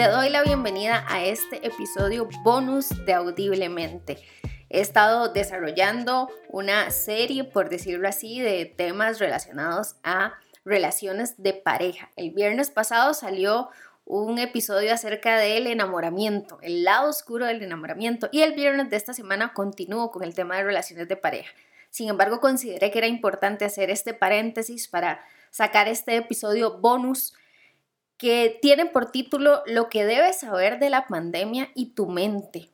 Te doy la bienvenida a este episodio bonus de Audiblemente. He estado desarrollando una serie, por decirlo así, de temas relacionados a relaciones de pareja. El viernes pasado salió un episodio acerca del enamoramiento, el lado oscuro del enamoramiento, y el viernes de esta semana continúo con el tema de relaciones de pareja. Sin embargo, consideré que era importante hacer este paréntesis para sacar este episodio bonus que tiene por título Lo que debes saber de la pandemia y tu mente.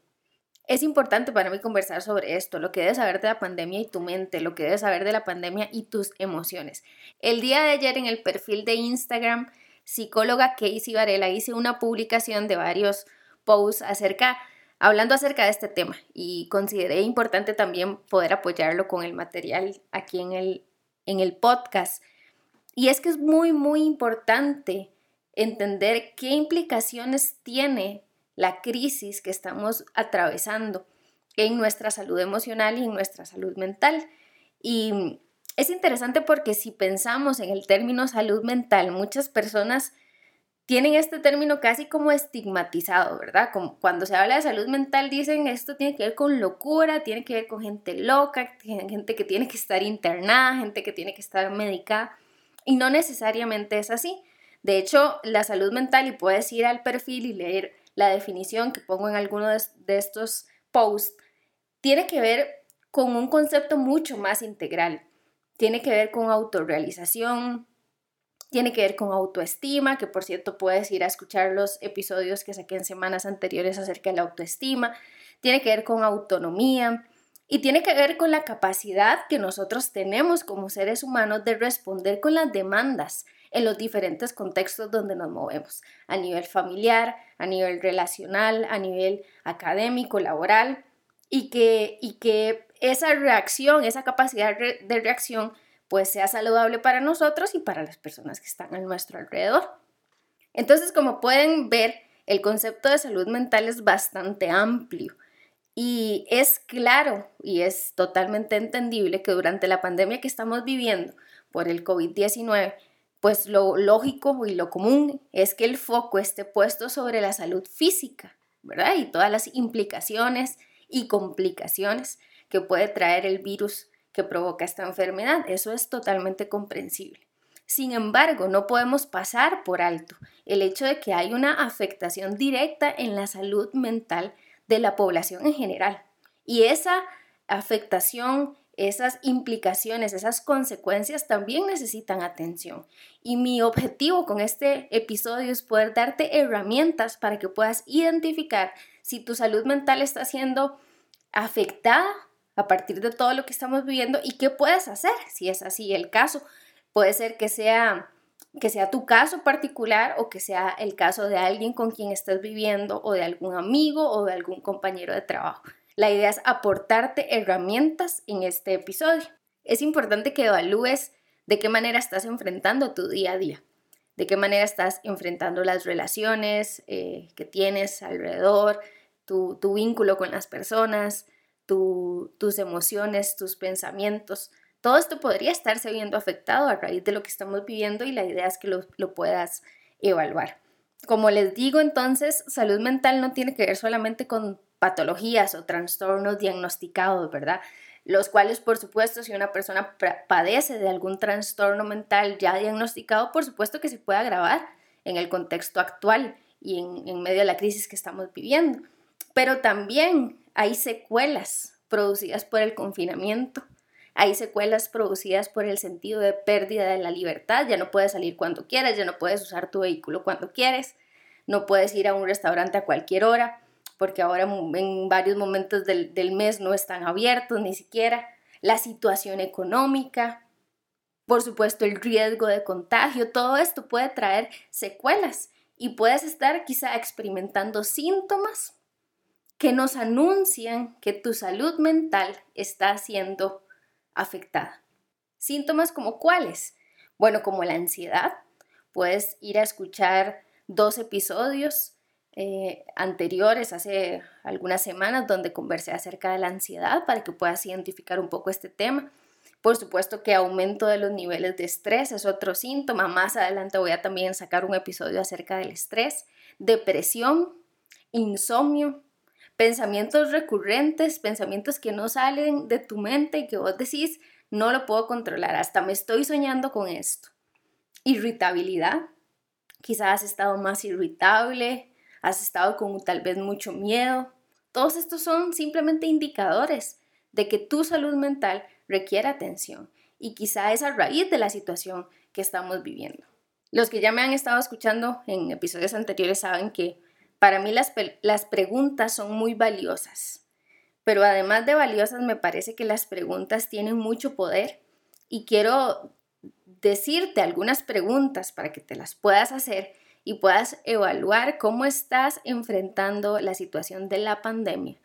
Es importante para mí conversar sobre esto, lo que debes saber de la pandemia y tu mente, lo que debes saber de la pandemia y tus emociones. El día de ayer en el perfil de Instagram, psicóloga Casey Varela, hice una publicación de varios posts acerca, hablando acerca de este tema y consideré importante también poder apoyarlo con el material aquí en el, en el podcast. Y es que es muy, muy importante entender qué implicaciones tiene la crisis que estamos atravesando en nuestra salud emocional y en nuestra salud mental. Y es interesante porque si pensamos en el término salud mental, muchas personas tienen este término casi como estigmatizado, ¿verdad? Como cuando se habla de salud mental dicen esto tiene que ver con locura, tiene que ver con gente loca, gente que tiene que estar internada, gente que tiene que estar medicada. Y no necesariamente es así. De hecho, la salud mental, y puedes ir al perfil y leer la definición que pongo en alguno de, estos posts, tiene que ver con un concepto mucho más integral. Tiene que ver con autorrealización, tiene que ver con autoestima, que por cierto puedes ir a escuchar los episodios que saqué en semanas anteriores acerca de la autoestima, tiene que ver con autonomía y tiene que ver con la capacidad que nosotros tenemos como seres humanos de responder con las demandas en los diferentes contextos donde nos movemos, a nivel familiar, a nivel relacional, a nivel académico, laboral, y que, y que esa reacción, esa capacidad de reacción, pues sea saludable para nosotros y para las personas que están a nuestro alrededor. Entonces, como pueden ver, el concepto de salud mental es bastante amplio y es claro y es totalmente entendible que durante la pandemia que estamos viviendo por el COVID-19, pues lo lógico y lo común es que el foco esté puesto sobre la salud física, ¿verdad? Y todas las implicaciones y complicaciones que puede traer el virus que provoca esta enfermedad. Eso es totalmente comprensible. Sin embargo, no podemos pasar por alto el hecho de que hay una afectación directa en la salud mental de la población en general. Y esa afectación esas implicaciones, esas consecuencias también necesitan atención. Y mi objetivo con este episodio es poder darte herramientas para que puedas identificar si tu salud mental está siendo afectada a partir de todo lo que estamos viviendo y qué puedes hacer si es así el caso. Puede ser que sea que sea tu caso particular o que sea el caso de alguien con quien estás viviendo o de algún amigo o de algún compañero de trabajo. La idea es aportarte herramientas en este episodio. Es importante que evalúes de qué manera estás enfrentando tu día a día, de qué manera estás enfrentando las relaciones eh, que tienes alrededor, tu, vínculo con las personas, tus emociones, tus pensamientos. Todo esto podría estarse viendo afectado a raíz de lo que estamos viviendo y la idea es que lo, lo puedas evaluar. Como les digo, entonces, salud mental no tiene que ver solamente con patologías o trastornos diagnosticados, ¿verdad? Los cuales, por supuesto, si una persona padece de algún trastorno mental ya diagnosticado, por supuesto que se puede agravar en el contexto actual y en, medio de la crisis que estamos viviendo. Pero también hay secuelas producidas por el confinamiento, hay secuelas producidas por el sentido de pérdida de la libertad, ya no puedes salir cuando quieras, ya no puedes usar tu vehículo cuando quieres, no puedes ir a un restaurante a cualquier hora, porque ahora en varios momentos del, mes no están abiertos ni siquiera, la situación económica, por supuesto el riesgo de contagio, todo esto puede traer secuelas y puedes estar quizá experimentando síntomas que nos anuncian que tu salud mental está siendo afectada. Síntomas como cuáles? Bueno, como la ansiedad. Puedes ir a escuchar dos episodios eh, anteriores, hace algunas semanas, donde conversé acerca de la ansiedad para que puedas identificar un poco este tema. Por supuesto que aumento de los niveles de estrés es otro síntoma. Más adelante voy a también sacar un episodio acerca del estrés. Depresión, insomnio, pensamientos recurrentes, pensamientos que no salen de tu mente y que vos decís, no lo puedo controlar, hasta me estoy soñando con esto. Irritabilidad, quizás has estado más irritable, has estado con tal vez mucho miedo. Todos estos son simplemente indicadores de que tu salud mental requiere atención y quizá es a raíz de la situación que estamos viviendo. Los que ya me han estado escuchando en episodios anteriores saben que para mí las, preguntas son muy valiosas, pero además de valiosas me parece que las preguntas tienen mucho poder y quiero decirte algunas preguntas para que te las puedas hacer y puedas evaluar cómo estás enfrentando la situación de la pandemia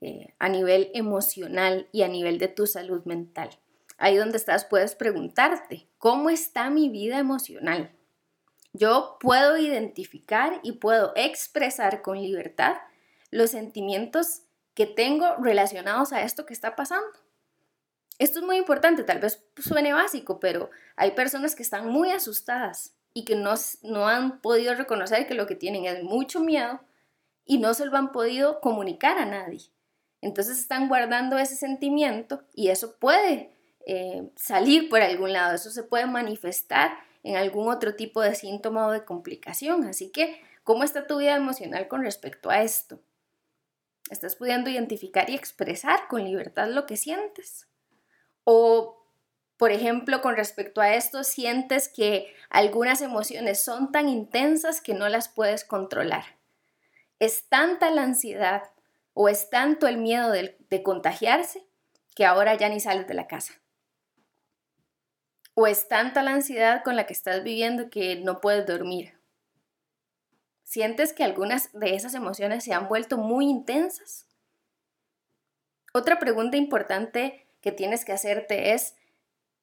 eh, a nivel emocional y a nivel de tu salud mental. Ahí donde estás puedes preguntarte, ¿cómo está mi vida emocional? Yo puedo identificar y puedo expresar con libertad los sentimientos que tengo relacionados a esto que está pasando. Esto es muy importante, tal vez suene básico, pero hay personas que están muy asustadas y que no, no han podido reconocer que lo que tienen es mucho miedo y no se lo han podido comunicar a nadie. Entonces están guardando ese sentimiento y eso puede eh, salir por algún lado, eso se puede manifestar en algún otro tipo de síntoma o de complicación. Así que, ¿cómo está tu vida emocional con respecto a esto? ¿Estás pudiendo identificar y expresar con libertad lo que sientes? O, por ejemplo, con respecto a esto, sientes que algunas emociones son tan intensas que no las puedes controlar. Es tanta la ansiedad o es tanto el miedo de, contagiarse que ahora ya ni sales de la casa. O es tanta la ansiedad con la que estás viviendo que no puedes dormir. ¿Sientes que algunas de esas emociones se han vuelto muy intensas? Otra pregunta importante que tienes que hacerte es,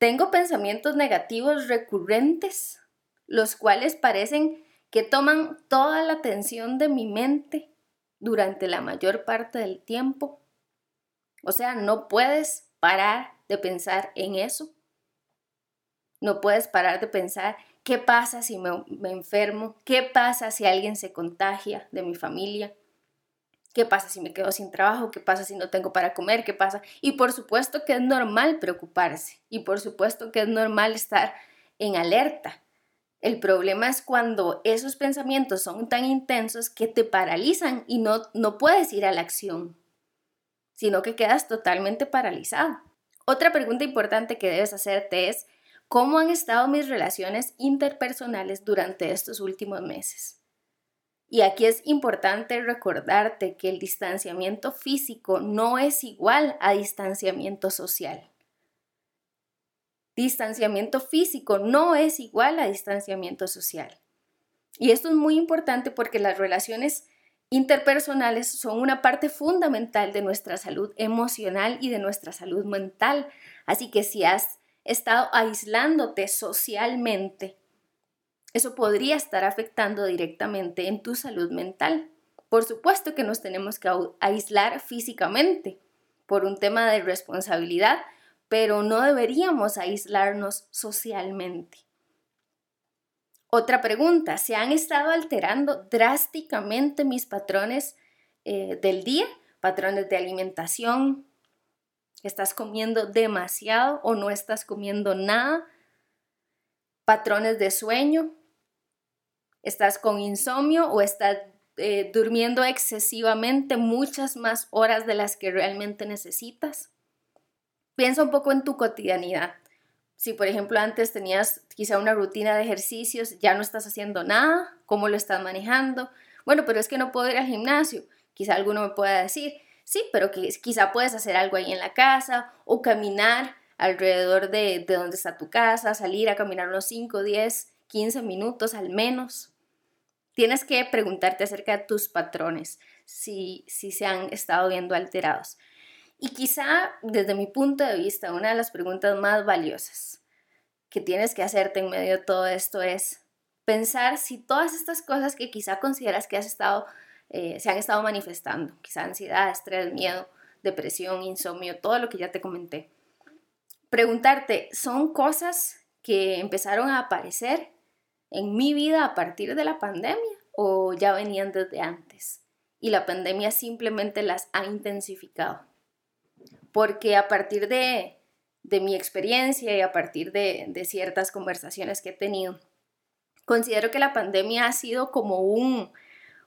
¿tengo pensamientos negativos recurrentes, los cuales parecen que toman toda la atención de mi mente durante la mayor parte del tiempo. O sea, no puedes parar de pensar en eso. No puedes parar de pensar qué pasa si me, enfermo, qué pasa si alguien se contagia de mi familia, qué pasa si me quedo sin trabajo, qué pasa si no tengo para comer, qué pasa. Y por supuesto que es normal preocuparse y por supuesto que es normal estar en alerta. El problema es cuando esos pensamientos son tan intensos que te paralizan y no, no puedes ir a la acción, sino que quedas totalmente paralizado. Otra pregunta importante que debes hacerte es, ¿cómo han estado mis relaciones interpersonales durante estos últimos meses? Y aquí es importante recordarte que el distanciamiento físico no es igual a distanciamiento social. Distanciamiento físico no es igual a distanciamiento social. Y esto es muy importante porque las relaciones interpersonales son una parte fundamental de nuestra salud emocional y de nuestra salud mental. Así que si has estado aislándote socialmente, eso podría estar afectando directamente en tu salud mental. Por supuesto que nos tenemos que aislar físicamente por un tema de responsabilidad, pero no deberíamos aislarnos socialmente. Otra pregunta, ¿se han estado alterando drásticamente mis patrones eh, del día? Patrones de alimentación. ¿Estás comiendo demasiado o no estás comiendo nada? Patrones de sueño. ¿Estás con insomnio o estás eh, durmiendo excesivamente muchas más horas de las que realmente necesitas? Piensa un poco en tu cotidianidad. Si, por ejemplo, antes tenías quizá una rutina de ejercicios, ya no estás haciendo nada, ¿cómo lo estás manejando? Bueno, pero es que no puedo ir al gimnasio. Quizá alguno me pueda decir, sí, pero quizá puedes hacer algo ahí en la casa o caminar alrededor de, de donde está tu casa, salir a caminar unos 5, 10, 15 minutos al menos. Tienes que preguntarte acerca de tus patrones, si, si se han estado viendo alterados. Y quizá desde mi punto de vista, una de las preguntas más valiosas que tienes que hacerte en medio de todo esto es pensar si todas estas cosas que quizá consideras que has estado, eh, se han estado manifestando, quizá ansiedad, estrés, miedo, depresión, insomnio, todo lo que ya te comenté, preguntarte, ¿son cosas que empezaron a aparecer en mi vida a partir de la pandemia o ya venían desde antes? Y la pandemia simplemente las ha intensificado. Porque a partir de, mi experiencia y a partir de, de ciertas conversaciones que he tenido, considero que la pandemia ha sido como un,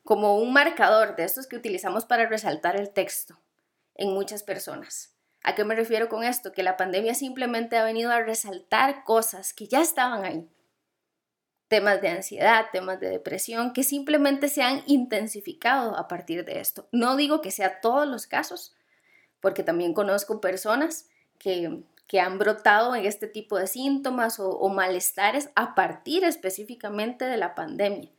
como un marcador de estos que utilizamos para resaltar el texto en muchas personas. ¿A qué me refiero con esto? Que la pandemia simplemente ha venido a resaltar cosas que ya estaban ahí. Temas de ansiedad, temas de depresión, que simplemente se han intensificado a partir de esto. No digo que sea todos los casos, porque también conozco personas que, han brotado en este tipo de síntomas o, o malestares a partir específicamente de la pandemia.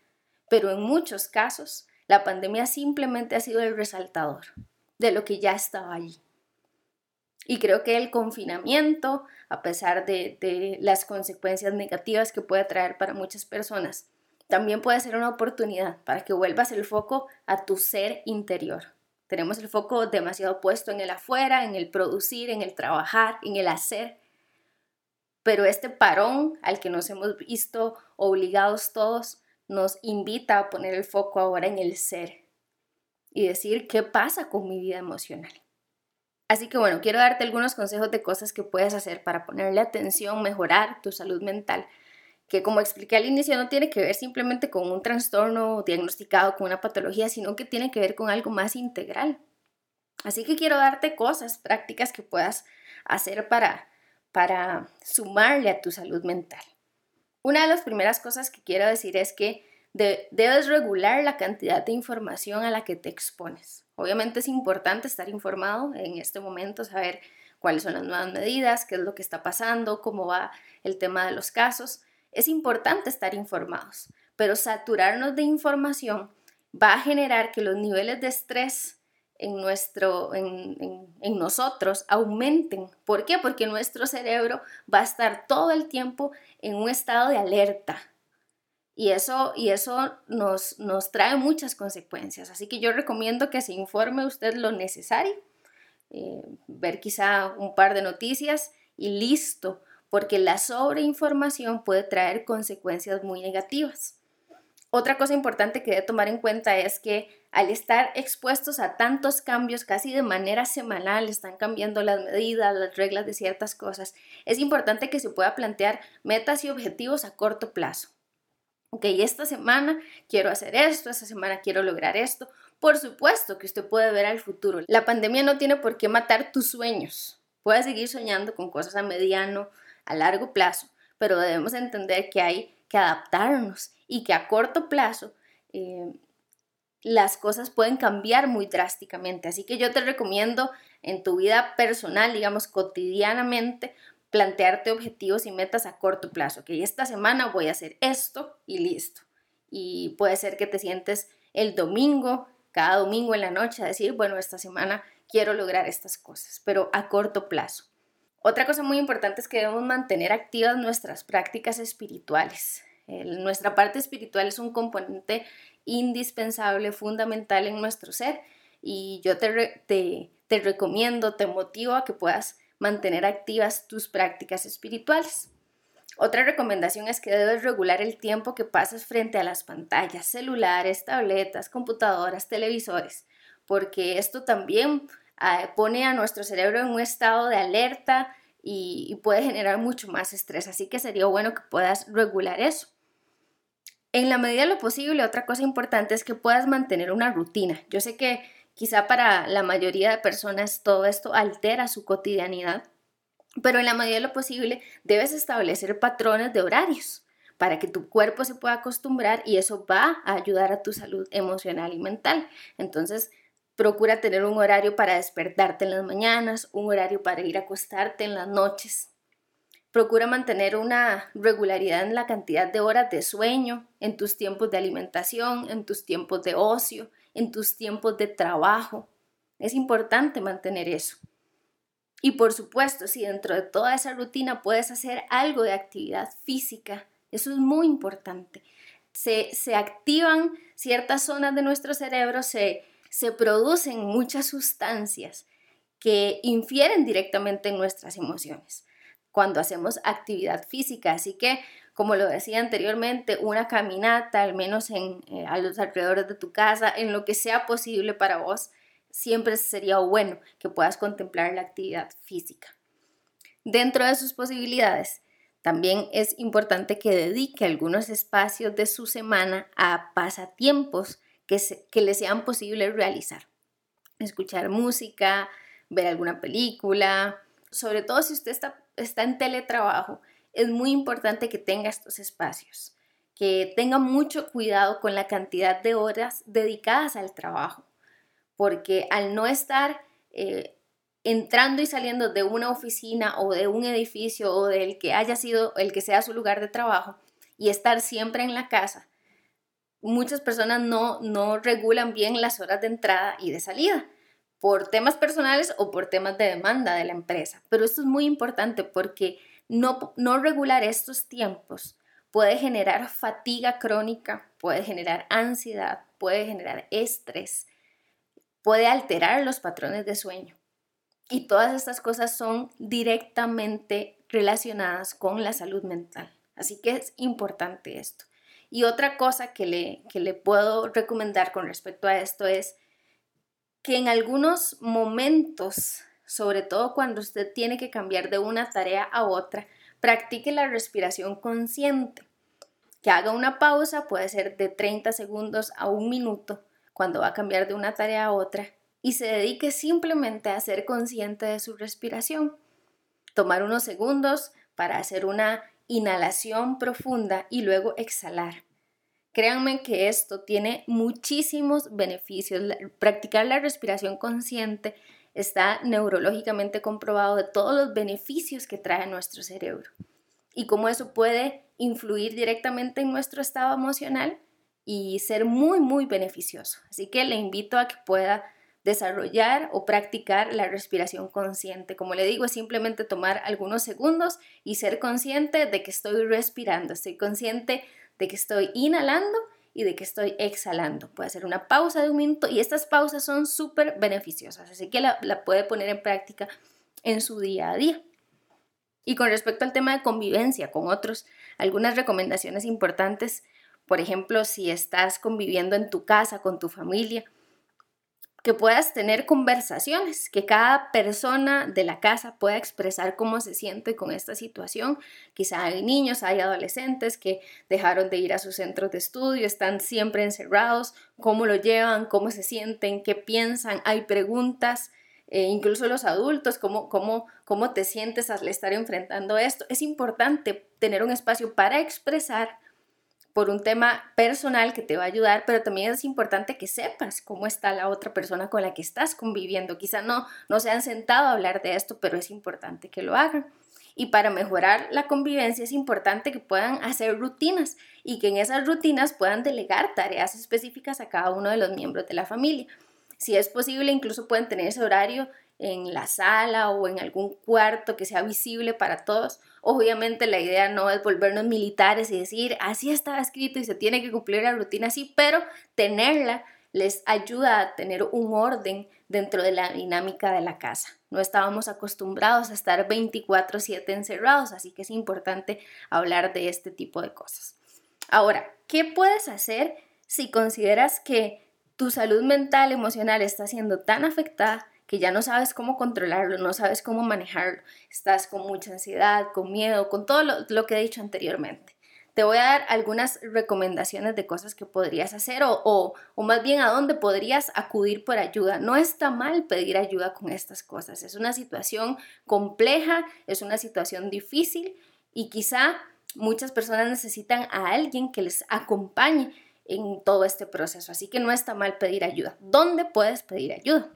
Pero en muchos casos, la pandemia simplemente ha sido el resaltador de lo que ya estaba allí. Y creo que el confinamiento, a pesar de, las consecuencias negativas que puede traer para muchas personas, también puede ser una oportunidad para que vuelvas el foco a tu ser interior. Tenemos el foco demasiado puesto en el afuera, en el producir, en el trabajar, en el hacer. Pero este parón al que nos hemos visto obligados todos nos invita a poner el foco ahora en el ser y decir qué pasa con mi vida emocional. Así que bueno, quiero darte algunos consejos de cosas que puedes hacer para ponerle atención, mejorar tu salud mental, que como expliqué al inicio no tiene que ver simplemente con un trastorno diagnosticado con una patología, sino que tiene que ver con algo más integral. Así que quiero darte cosas prácticas que puedas hacer para, para sumarle a tu salud mental. Una de las primeras cosas que quiero decir es que debes regular la cantidad de información a la que te expones. Obviamente es importante estar informado en este momento, saber cuáles son las nuevas medidas, qué es lo que está pasando, cómo va el tema de los casos. Es importante estar informados, pero saturarnos de información va a generar que los niveles de estrés en, nuestro, en, nosotros aumenten. ¿Por qué? Porque nuestro cerebro va a estar todo el tiempo en un estado de alerta, y eso, y eso nos, nos trae muchas consecuencias. Así que yo recomiendo que se informe usted lo necesario, eh, ver quizá un par de noticias y listo, porque la sobreinformación puede traer consecuencias muy negativas. Otra cosa importante que debe tomar en cuenta es que al estar expuestos a tantos cambios casi de manera semanal, están cambiando las medidas, las reglas de ciertas cosas, es importante que se pueda plantear metas y objetivos a corto plazo ok, esta semana quiero hacer esto, esta semana quiero lograr esto. Por supuesto que usted puede ver al futuro. La pandemia no tiene por qué matar tus sueños. Puedes seguir soñando con cosas a mediano, a largo plazo, pero debemos entender que hay que adaptarnos y que a corto plazo eh, las cosas pueden cambiar muy drásticamente. Así que yo te recomiendo en tu vida personal, digamos, cotidianamente, plantearte objetivos y metas a corto plazo, que esta semana voy a hacer esto y listo. Y puede ser que te sientes el domingo, cada domingo en la noche, a decir, bueno, esta semana quiero lograr estas cosas, pero a corto plazo. Otra cosa muy importante es que debemos mantener activas nuestras prácticas espirituales. nuestra parte espiritual es un componente indispensable, fundamental en nuestro ser y yo te, te, te recomiendo, te motivo a que puedas mantener activas tus prácticas espirituales. Otra recomendación es que debes regular el tiempo que pasas frente a las pantallas, celulares, tabletas, computadoras, televisores, porque esto también ah, pone a nuestro cerebro en un estado de alerta y, y puede generar mucho más estrés, así que sería bueno que puedas regular eso. En la medida de lo posible, otra cosa importante es que puedas mantener una rutina. Yo sé que Quizá para la mayoría de personas todo esto altera su cotidianidad, pero en la medida de lo posible debes establecer patrones de horarios para que tu cuerpo se pueda acostumbrar y eso va a ayudar a tu salud emocional y mental. Entonces, procura tener un horario para despertarte en las mañanas, un horario para ir a acostarte en las noches. Procura mantener una regularidad en la cantidad de horas de sueño, en tus tiempos de alimentación, en tus tiempos de ocio, en tus tiempos de trabajo. Es importante mantener eso. Y por supuesto, si dentro de toda esa rutina puedes hacer algo de actividad física, eso es muy importante. Se, activan ciertas zonas de nuestro cerebro, se, se producen muchas sustancias que infieren directamente en nuestras emociones. cuando hacemos actividad física. Así que, como lo decía anteriormente, una caminata, al menos en, eh, a los alrededores de tu casa, en lo que sea posible para vos, siempre sería bueno que puedas contemplar la actividad física. Dentro de sus posibilidades, también es importante que dedique algunos espacios de su semana a pasatiempos que, le sean posible realizar. Escuchar música, ver alguna película, sobre todo si usted está en teletrabajo, es muy importante que tenga estos espacios, que tenga mucho cuidado con la cantidad de horas dedicadas al trabajo, porque al no estar eh, entrando y saliendo de una oficina o de un edificio o del que haya sido el que sea su lugar de trabajo y estar siempre en la casa, muchas personas no, no regulan bien las horas de entrada y de salida por temas personales o por temas de demanda de la empresa. Pero esto es muy importante porque no, no regular estos tiempos puede generar fatiga crónica, puede generar ansiedad, puede generar estrés, puede alterar los patrones de sueño. Y todas estas cosas son directamente relacionadas con la salud mental. Así que es importante esto. Y otra cosa que le, que le puedo recomendar con respecto a esto es que en algunos momentos, sobre todo cuando usted tiene que cambiar de una tarea a otra, practique la respiración consciente. Que haga una pausa, puede ser de 30 segundos a un minuto, cuando va a cambiar de una tarea a otra, y se dedique simplemente a ser consciente de su respiración. Tomar unos segundos para hacer una inhalación profunda y luego exhalar. Créanme que esto tiene muchísimos beneficios. Practicar la respiración consciente está neurológicamente comprobado de todos los beneficios que trae nuestro cerebro y cómo eso puede influir directamente en nuestro estado emocional y ser muy, muy beneficioso. Así que le invito a que pueda desarrollar o practicar la respiración consciente. Como le digo, es simplemente tomar algunos segundos y ser consciente de que estoy respirando, estoy consciente de que estoy inhalando y de que estoy exhalando. Puede hacer una pausa de un minuto y estas pausas son súper beneficiosas, así que la, la puede poner en práctica en su día a día. Y con respecto al tema de convivencia con otros, algunas recomendaciones importantes, por ejemplo, si estás conviviendo en tu casa con tu familia, que puedas tener conversaciones, que cada persona de la casa pueda expresar cómo se siente con esta situación. Quizá hay niños, hay adolescentes que dejaron de ir a sus centros de estudio, están siempre encerrados, cómo lo llevan, cómo se sienten, qué piensan, hay preguntas. Eh, incluso los adultos, cómo, cómo, cómo te sientes al estar enfrentando esto. Es importante tener un espacio para expresar por un tema personal que te va a ayudar, pero también es importante que sepas cómo está la otra persona con la que estás conviviendo. Quizá no, no se han sentado a hablar de esto, pero es importante que lo hagan. Y para mejorar la convivencia es importante que puedan hacer rutinas y que en esas rutinas puedan delegar tareas específicas a cada uno de los miembros de la familia. Si es posible, incluso pueden tener ese horario en la sala o en algún cuarto que sea visible para todos. Obviamente la idea no es volvernos militares y decir, así está escrito y se tiene que cumplir la rutina así, pero tenerla les ayuda a tener un orden dentro de la dinámica de la casa. No estábamos acostumbrados a estar 24/7 encerrados, así que es importante hablar de este tipo de cosas. Ahora, ¿qué puedes hacer si consideras que tu salud mental, emocional está siendo tan afectada que ya no sabes cómo controlarlo, no sabes cómo manejarlo, estás con mucha ansiedad, con miedo, con todo lo, que he dicho anteriormente. Te voy a dar algunas recomendaciones de cosas que podrías hacer o, o, o más bien a dónde podrías acudir por ayuda. No está mal pedir ayuda con estas cosas. Es una situación compleja, es una situación difícil y quizá muchas personas necesitan a alguien que les acompañe en todo este proceso. Así que no está mal pedir ayuda. ¿Dónde puedes pedir ayuda?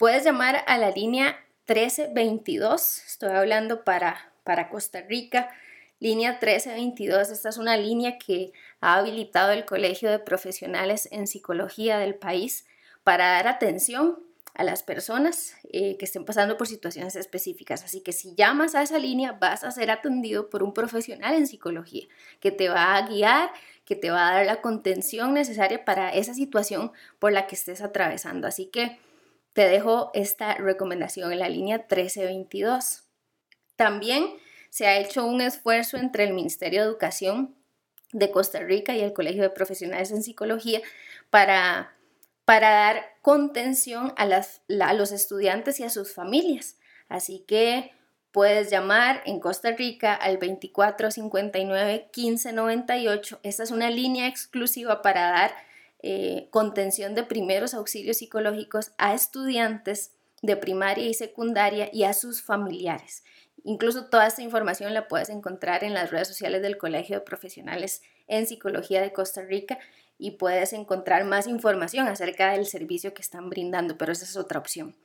Puedes llamar a la línea 1322, estoy hablando para, para Costa Rica. Línea 1322, esta es una línea que ha habilitado el Colegio de Profesionales en Psicología del país para dar atención a las personas eh, que estén pasando por situaciones específicas. Así que si llamas a esa línea vas a ser atendido por un profesional en psicología que te va a guiar, que te va a dar la contención necesaria para esa situación por la que estés atravesando. Así que te dejo esta recomendación en la línea 1322. También se ha hecho un esfuerzo entre el Ministerio de Educación de Costa Rica y el Colegio de Profesionales en Psicología para, para dar contención a, a los estudiantes y a sus familias. Así que puedes llamar en Costa Rica al 2459 1598. Esta es una línea exclusiva para dar eh, contención de primeros auxilios psicológicos a estudiantes de primaria y secundaria y a sus familiares. Incluso toda esta información la puedes encontrar en las redes sociales del Colegio de Profesionales en Psicología de Costa Rica y puedes encontrar más información acerca del servicio que están brindando, pero esa es otra opción.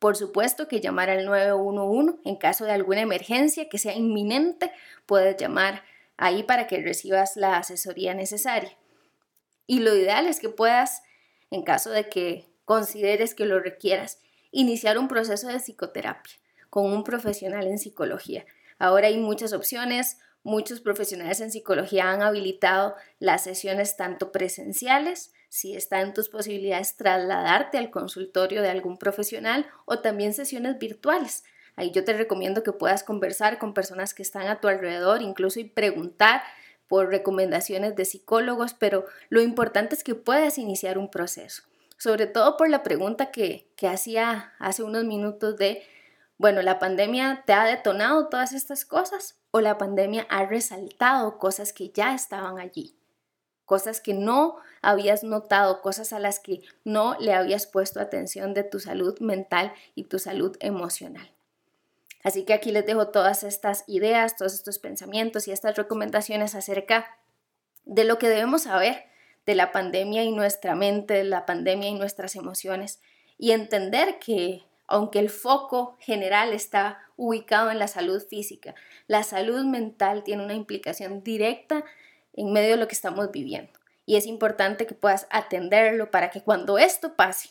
Por supuesto que llamar al 911 en caso de alguna emergencia que sea inminente, puedes llamar ahí para que recibas la asesoría necesaria. Y lo ideal es que puedas, en caso de que consideres que lo requieras, iniciar un proceso de psicoterapia con un profesional en psicología. Ahora hay muchas opciones, muchos profesionales en psicología han habilitado las sesiones tanto presenciales, si está en tus posibilidades trasladarte al consultorio de algún profesional o también sesiones virtuales. Ahí yo te recomiendo que puedas conversar con personas que están a tu alrededor, incluso y preguntar por recomendaciones de psicólogos, pero lo importante es que puedas iniciar un proceso, sobre todo por la pregunta que, que hacía hace unos minutos de, bueno, ¿la pandemia te ha detonado todas estas cosas o la pandemia ha resaltado cosas que ya estaban allí? Cosas que no habías notado, cosas a las que no le habías puesto atención de tu salud mental y tu salud emocional. Así que aquí les dejo todas estas ideas, todos estos pensamientos y estas recomendaciones acerca de lo que debemos saber de la pandemia y nuestra mente, de la pandemia y nuestras emociones y entender que aunque el foco general está ubicado en la salud física, la salud mental tiene una implicación directa en medio de lo que estamos viviendo. Y es importante que puedas atenderlo para que cuando esto pase,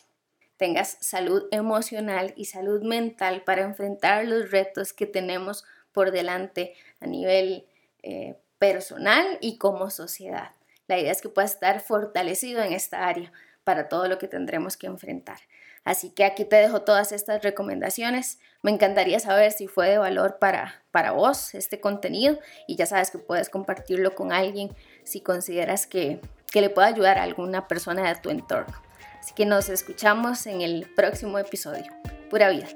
tengas salud emocional y salud mental para enfrentar los retos que tenemos por delante a nivel eh, personal y como sociedad. La idea es que puedas estar fortalecido en esta área para todo lo que tendremos que enfrentar. Así que aquí te dejo todas estas recomendaciones. Me encantaría saber si fue de valor para, para vos este contenido y ya sabes que puedes compartirlo con alguien si consideras que, que le pueda ayudar a alguna persona de tu entorno. Así que nos escuchamos en el próximo episodio. Pura vida.